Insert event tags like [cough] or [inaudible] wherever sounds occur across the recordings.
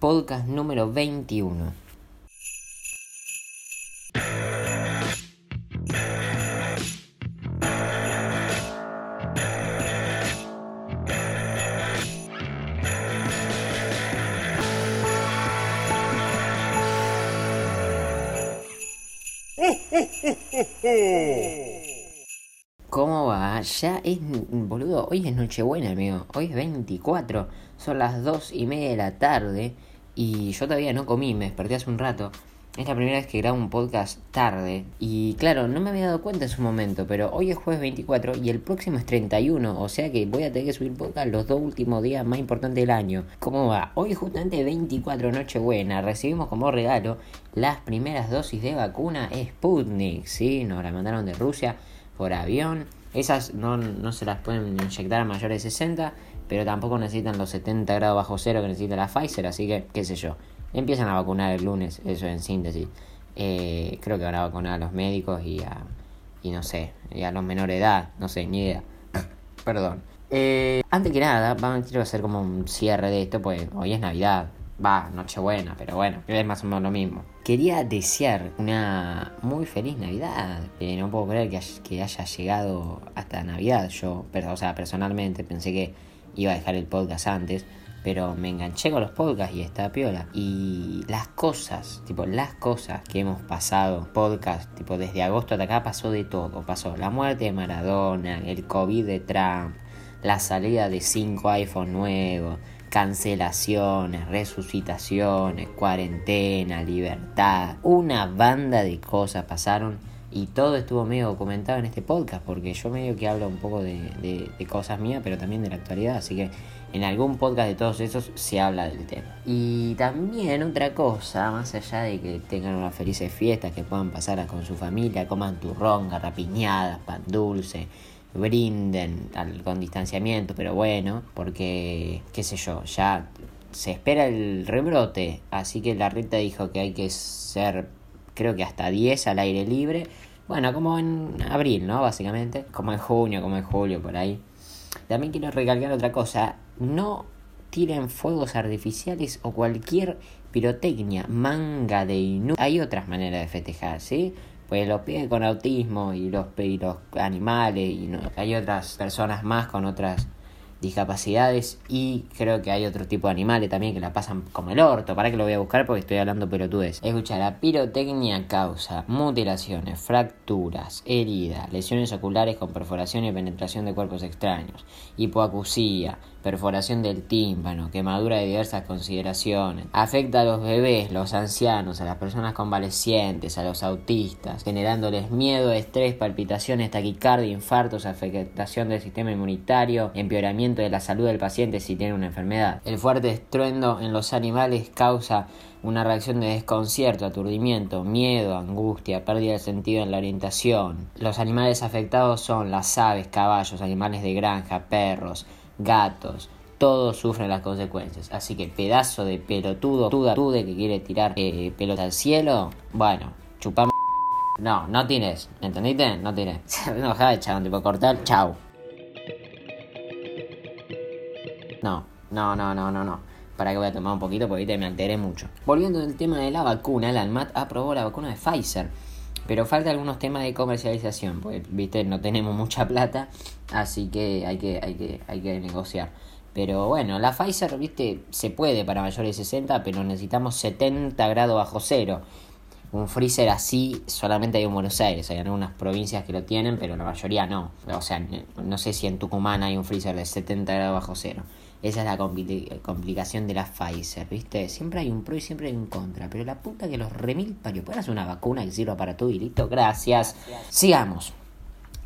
podcast número 21. ¿Cómo va? Ya es, boludo, hoy es Nochebuena, amigo. Hoy es 24, son las 2 y media de la tarde y yo todavía no comí, me desperté hace un rato. Es la primera vez que grabo un podcast tarde y claro, no me había dado cuenta en su momento, pero hoy es jueves 24 y el próximo es 31, o sea que voy a tener que subir podcast los dos últimos días más importantes del año. ¿Cómo va? Hoy justamente 24 Nochebuena, recibimos como regalo las primeras dosis de vacuna Sputnik, ¿sí? Nos la mandaron de Rusia por avión. Esas no, no se las pueden inyectar a mayores de 60, pero tampoco necesitan los 70 grados bajo cero que necesita la Pfizer, así que qué sé yo. Empiezan a vacunar el lunes, eso en síntesis. Eh, creo que van a vacunar a los médicos y a, y no sé, y a los menores de edad, no sé, ni idea. [coughs] Perdón. Eh, antes que nada, vamos, quiero hacer como un cierre de esto, pues hoy es Navidad. Va, Nochebuena, pero bueno, es más o menos lo mismo. Quería desear una muy feliz Navidad. Eh, no puedo creer que haya, llegado hasta Navidad. Yo, o sea, personalmente pensé que iba a dejar el podcast antes pero me enganché con los podcasts y está piola. Y las cosas, tipo, las cosas que hemos pasado, podcast, tipo, desde agosto hasta acá pasó de todo. Pasó la muerte de Maradona, el COVID de Trump, la salida de 5 iPhone nuevos, cancelaciones, resucitaciones, cuarentena, libertad. Una banda de cosas pasaron y todo estuvo medio documentado en este podcast porque yo medio que hablo un poco de, cosas mías, pero también de la actualidad. Así que en algún podcast de todos esos se habla del tema. Y también otra cosa, más allá de que tengan unas felices fiestas, que puedan pasar con su familia, coman turrón, garrapiñadas, pan dulce, brinden con distanciamiento, pero bueno, porque, qué sé yo, ya se espera el rebrote, así que la Rita dijo que hay que ser, creo que hasta 10 al aire libre. Bueno, como en abril, ¿no? Básicamente, como en junio, como en julio, por ahí. También quiero recalcar otra cosa, no tiren fuegos artificiales o cualquier pirotecnia, manga de inú. Hay otras maneras de festejar, ¿sí? Pues los pibes con autismo y los, y los animales y no, hay otras personas más con otras discapacidades y creo que hay otro tipo de animales también que la pasan como el orto. Para que lo voy a buscar porque estoy hablando pelotudes. Escucha, la pirotecnia causa mutilaciones, fracturas, heridas, lesiones oculares con perforación y penetración de cuerpos extraños, hipoacusía, perforación del tímpano, quemadura de diversas consideraciones. Afecta a los bebés, los ancianos, a las personas convalecientes, a los autistas, generándoles miedo, estrés, palpitaciones, taquicardia, infartos, afectación del sistema inmunitario, empeoramiento de la salud del paciente si tiene una enfermedad. El fuerte estruendo en los animales causa una reacción de desconcierto, aturdimiento, miedo, angustia, pérdida de sentido en la orientación. Los animales afectados son las aves, caballos, animales de granja, perros, gatos, todos sufren las consecuencias. Así que pedazo de pelotudo, tuda, tude que quiere tirar eh, pelota al cielo, bueno, chupamos. No, no tienes, ¿entendiste? No. [laughs] Se enojada el chabón, tipo cortar, chau. No, no, no, no, no, no. Para que voy a tomar un poquito porque ahorita me alteré mucho. Volviendo al tema de la vacuna, la ANMAT aprobó la vacuna de Pfizer. Pero falta algunos temas de comercialización, porque viste, no tenemos mucha plata, así que hay que, hay que, hay que negociar. Pero bueno, la Pfizer, viste, se puede para mayores de 60, pero necesitamos 70 grados bajo cero. Un freezer así solamente hay en Buenos Aires, hay algunas provincias que lo tienen, pero la mayoría no. O sea, no sé si en Tucumán hay un freezer de 70 grados bajo cero. Esa es la complicación de la Pfizer, ¿viste? Siempre hay un pro y siempre hay un contra. Pero la puta que los remil parió. ¿Puedes hacer una vacuna que sirva para todo y listo? Gracias. Sigamos.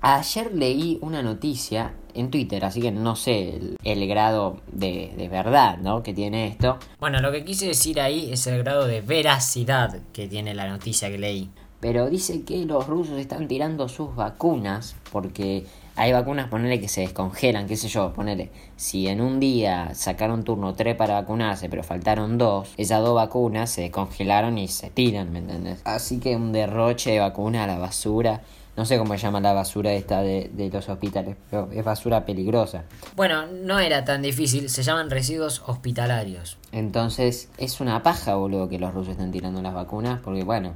Ayer leí una noticia en Twitter, así que no sé el, grado de, de, verdad ¿no? que tiene esto. Bueno, lo que quise decir ahí es el grado de veracidad que tiene la noticia que leí. Pero dice que los rusos están tirando sus vacunas porque hay vacunas, ponele que se descongelan, qué sé yo, ponele. Si en un día sacaron turno tres para vacunarse, pero faltaron dos, esas dos vacunas se descongelaron y se tiran, ¿me entendés? Así que un derroche de vacuna a la basura. No sé cómo se llama la basura esta de, de los hospitales, pero es basura peligrosa. Bueno, no era tan difícil, se llaman residuos hospitalarios. Entonces, es una paja, boludo, que los rusos estén tirando las vacunas, porque bueno,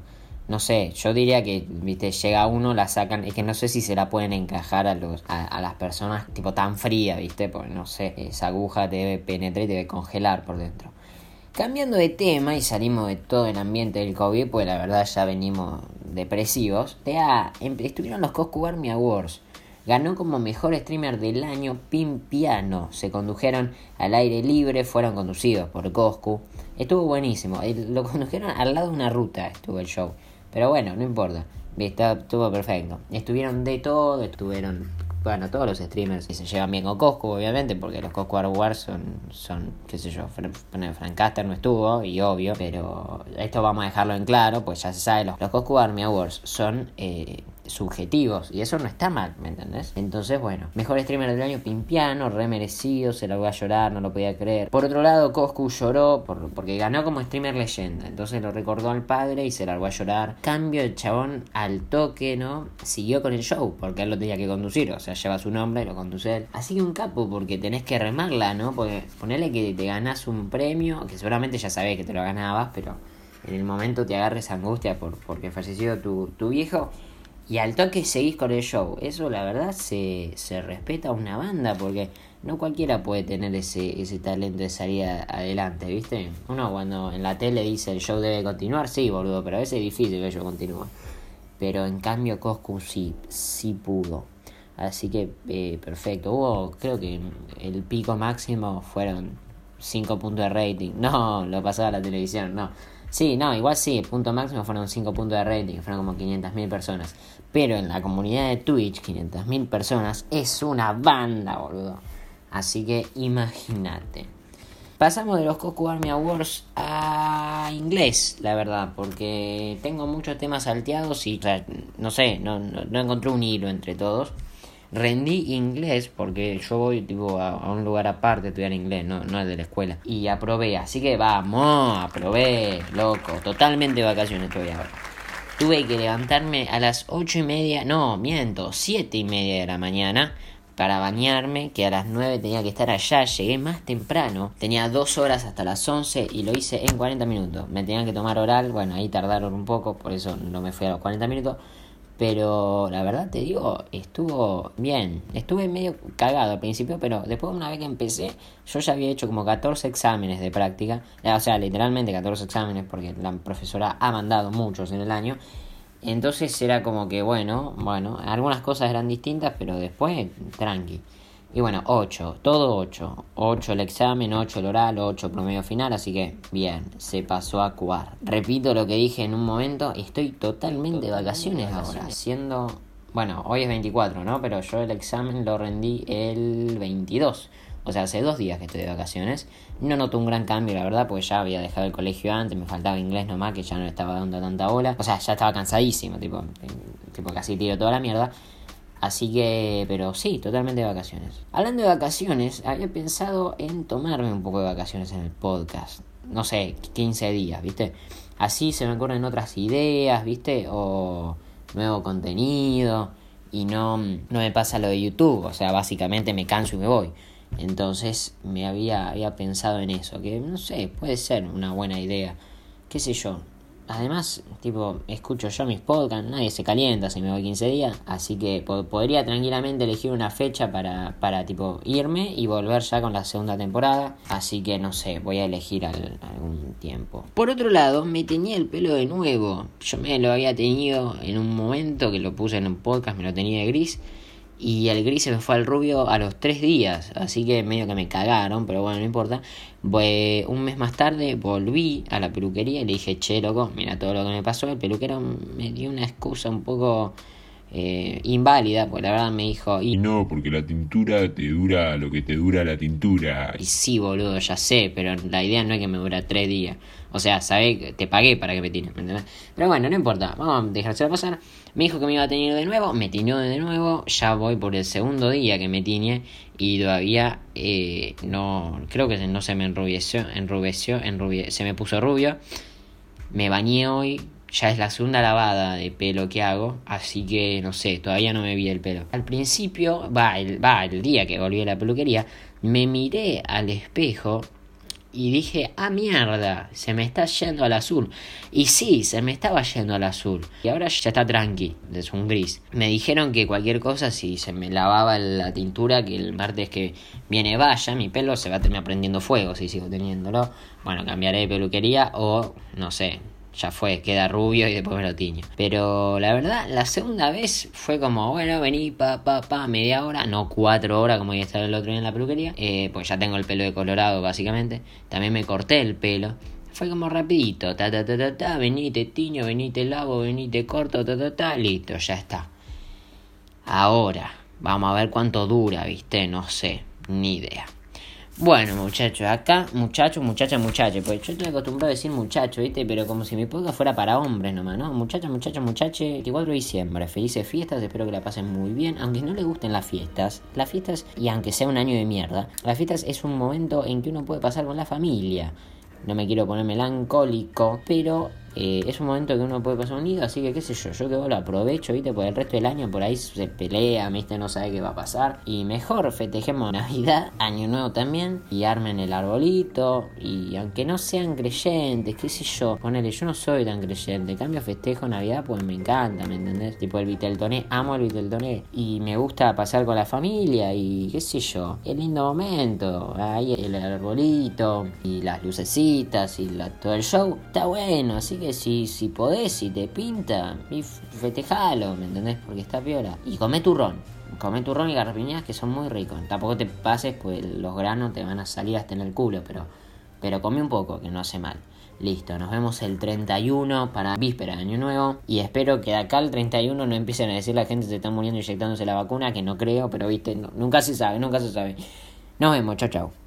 no sé, yo diría que, viste, llega uno, la sacan, es que no sé si se la pueden encajar a los a, las personas tipo tan fría, viste, porque no sé, esa aguja te debe penetrar y te debe congelar por dentro. Cambiando de tema y salimos de todo el ambiente del COVID, pues la verdad ya venimos depresivos. Em, estuvieron los Coscu Army Awards. Ganó como mejor streamer del año Pimpiano. Se condujeron al aire libre, fueron conducidos por Coscu. Estuvo buenísimo. Lo condujeron al lado de una ruta, estuvo el show. Pero bueno, no importa. Estuvo perfecto. Estuvieron de todo, estuvieron bueno, todos los streamers se llevan bien con Coscu, obviamente, porque los Coscu Wars son, son, qué sé yo, Frank Caster no estuvo, y obvio, pero esto vamos a dejarlo en claro, pues ya se sabe, los, los Coscu Army Awards son eh, subjetivos y eso no está mal, ¿me entendés? Entonces, bueno, mejor streamer del año Pimpiano, re merecido, se lo voy a llorar, no lo podía creer. Por otro lado, Coscu lloró por, porque ganó como streamer leyenda, entonces lo recordó al padre y se largó a llorar. Cambio el chabón al toque, ¿no? Siguió con el show porque él lo tenía que conducir, o sea, lleva su nombre y lo conduce él. Así que un capo porque tenés que remarla, ¿no? Porque ponerle que te ganás un premio, que seguramente ya sabés que te lo ganabas, pero en el momento te agarres angustia por, porque falleció tu, tu viejo y al toque seguís con el show. Eso la verdad se, se respeta a una banda porque no cualquiera puede tener ese, ese talento de salir adelante, ¿viste? Uno cuando en la tele dice el show debe continuar, sí, boludo, pero a veces es difícil que ello continúe. Pero en cambio Coscu sí, sí pudo. Así que eh, perfecto. Hubo, creo que el pico máximo fueron 5 puntos de rating. No, lo pasaba la televisión, no. Sí, no, igual sí, punto máximo fueron 5 puntos de rating, fueron como 500.000 personas. Pero en la comunidad de Twitch, 500.000 personas es una banda, boludo. Así que imagínate. Pasamos de los Coco Army Awards a inglés, la verdad, porque tengo muchos temas salteados y, no sé, no, no encontré un hilo entre todos rendí inglés porque yo voy tipo a, un lugar aparte a estudiar inglés, no, no es de la escuela. Y aprobé, así que vamos, aprobé, loco, totalmente vacaciones. Tuve que levantarme a las ocho y media, no, miento, siete y media de la mañana para bañarme, que a las 9 tenía que estar allá, llegué más temprano, tenía dos horas hasta las 11 y lo hice en 40 minutos. Me tenían que tomar oral, bueno, ahí tardaron un poco, por eso no me fui a los 40 minutos. Pero la verdad te digo, estuvo bien. Estuve medio cagado al principio, pero después una vez que empecé, yo ya había hecho como 14 exámenes de práctica. O sea, literalmente 14 exámenes porque la profesora ha mandado muchos en el año. Entonces era como que, bueno, bueno, algunas cosas eran distintas, pero después, tranqui. Y bueno, 8, todo 8. 8 el examen, 8 el oral, 8 promedio final, así que bien, se pasó a cuar. Repito lo que dije en un momento, estoy totalmente de vacaciones ahora, siendo... Bueno, hoy es 24, ¿no? Pero yo el examen lo rendí el 22. O sea, hace dos días que estoy de vacaciones. No noto un gran cambio, la verdad, porque ya había dejado el colegio antes, me faltaba inglés nomás, que ya no le estaba dando tanta bola. O sea, ya estaba cansadísimo, tipo, tipo casi tiro toda la mierda. Así que, pero sí, totalmente de vacaciones. Hablando de vacaciones, había pensado en tomarme un poco de vacaciones en el podcast. No sé, 15 días, ¿viste? Así se me ocurren otras ideas, ¿viste? O nuevo contenido. Y no, no me pasa lo de YouTube. O sea, básicamente me canso y me voy. Entonces me había, había pensado en eso. Que no sé, puede ser una buena idea. ¿Qué sé yo? Además, tipo, escucho yo mis podcasts, nadie se calienta si me voy 15 días, así que podría tranquilamente elegir una fecha para, para, tipo, irme y volver ya con la segunda temporada, así que no sé, voy a elegir algún tiempo. Por otro lado, me tenía el pelo de nuevo, yo me lo había tenido en un momento que lo puse en un podcast, me lo tenía de gris, y el gris se me fue al rubio a los tres días, así que medio que me cagaron, pero bueno, no importa. un mes más tarde volví a la peluquería y le dije, che, loco, mira todo lo que me pasó. El peluquero me dio una excusa un poco eh, inválida, pues la verdad me dijo... Y no, porque la tintura te dura lo que te dura la tintura. Y sí, boludo, ya sé, pero la idea no es que me dura tres días. O sea, sabés, te pagué para que me tires, ¿me entendés? Pero bueno, no importa, vamos a dejárselo pasar. Me dijo que me iba a tener de nuevo, me tiñó de nuevo, ya voy por el segundo día que me tiñe y todavía eh, no, creo que no se me enrubeció, enrubeció, se me puso rubio. Me bañé hoy, ya es la segunda lavada de pelo que hago, así que no sé, todavía no me vi el pelo. Al principio, va, el, va, el día que volví a la peluquería, me miré al espejo y dije, ah mierda, se me está yendo al azul. Y sí, se me estaba yendo al azul. Y ahora ya está tranqui, es un gris. Me dijeron que cualquier cosa, si se me lavaba la tintura, que el martes que viene vaya, mi pelo se va a terminar prendiendo fuego si sigo teniéndolo. Bueno, cambiaré de peluquería o, no sé, ya fue, queda rubio y después me lo tiño. Pero la verdad, la segunda vez fue como, bueno, vení, pa, pa, pa, media hora, no cuatro horas como ya estaba el otro día en la peluquería, eh, pues ya tengo el pelo de colorado básicamente. También me corté el pelo. Fue como rapidito, ta ta ta ta ta, vení, te tiño, vení, te lavo, vení, te corto, ta ta ta, listo, ya está. Ahora, vamos a ver cuánto dura, viste, no sé, ni idea. Bueno, muchachos, acá, muchachos, muchachas, muchachos. Pues yo estoy acostumbrado a decir muchachos, ¿viste? Pero como si mi podcast fuera para hombres nomás, ¿no? Muchachos, muchachos, muchachos. 24 de diciembre. Felices fiestas, espero que la pasen muy bien. Aunque no les gusten las fiestas, las fiestas, y aunque sea un año de mierda, las fiestas es un momento en que uno puede pasar con la familia. No me quiero poner melancólico, pero eh, es un momento que uno puede pasar unido, así que qué sé yo, yo que lo aprovecho, ¿viste? Por el resto del año por ahí se pelea, ¿viste? No sabe qué va a pasar. Y mejor festejemos [laughs] Navidad, Año Nuevo también, y armen el arbolito. Y aunque no sean creyentes, qué sé yo, ponele, yo no soy tan creyente. cambio, festejo Navidad, pues me encanta, ¿me entendés? Tipo el Viteltoné, amo el Viteltoné. Y me gusta pasar con la familia y qué sé yo, el lindo momento. Ahí el arbolito y las lucecitas y todo el show. Está bueno, así que si, si podés, si te pinta, y festejalo, ¿me entendés? Porque está piola. Y come turrón. Come turrón y garrapiñas que son muy ricos. Tampoco te pases, pues los granos te van a salir hasta en el culo, pero, pero come un poco, que no hace mal. Listo, nos vemos el 31 para víspera de Año Nuevo. Y espero que de acá al 31 no empiecen a decir la gente se está muriendo inyectándose la vacuna, que no creo, pero viste, nunca se sabe, nunca se sabe. Nos vemos, chao, chao.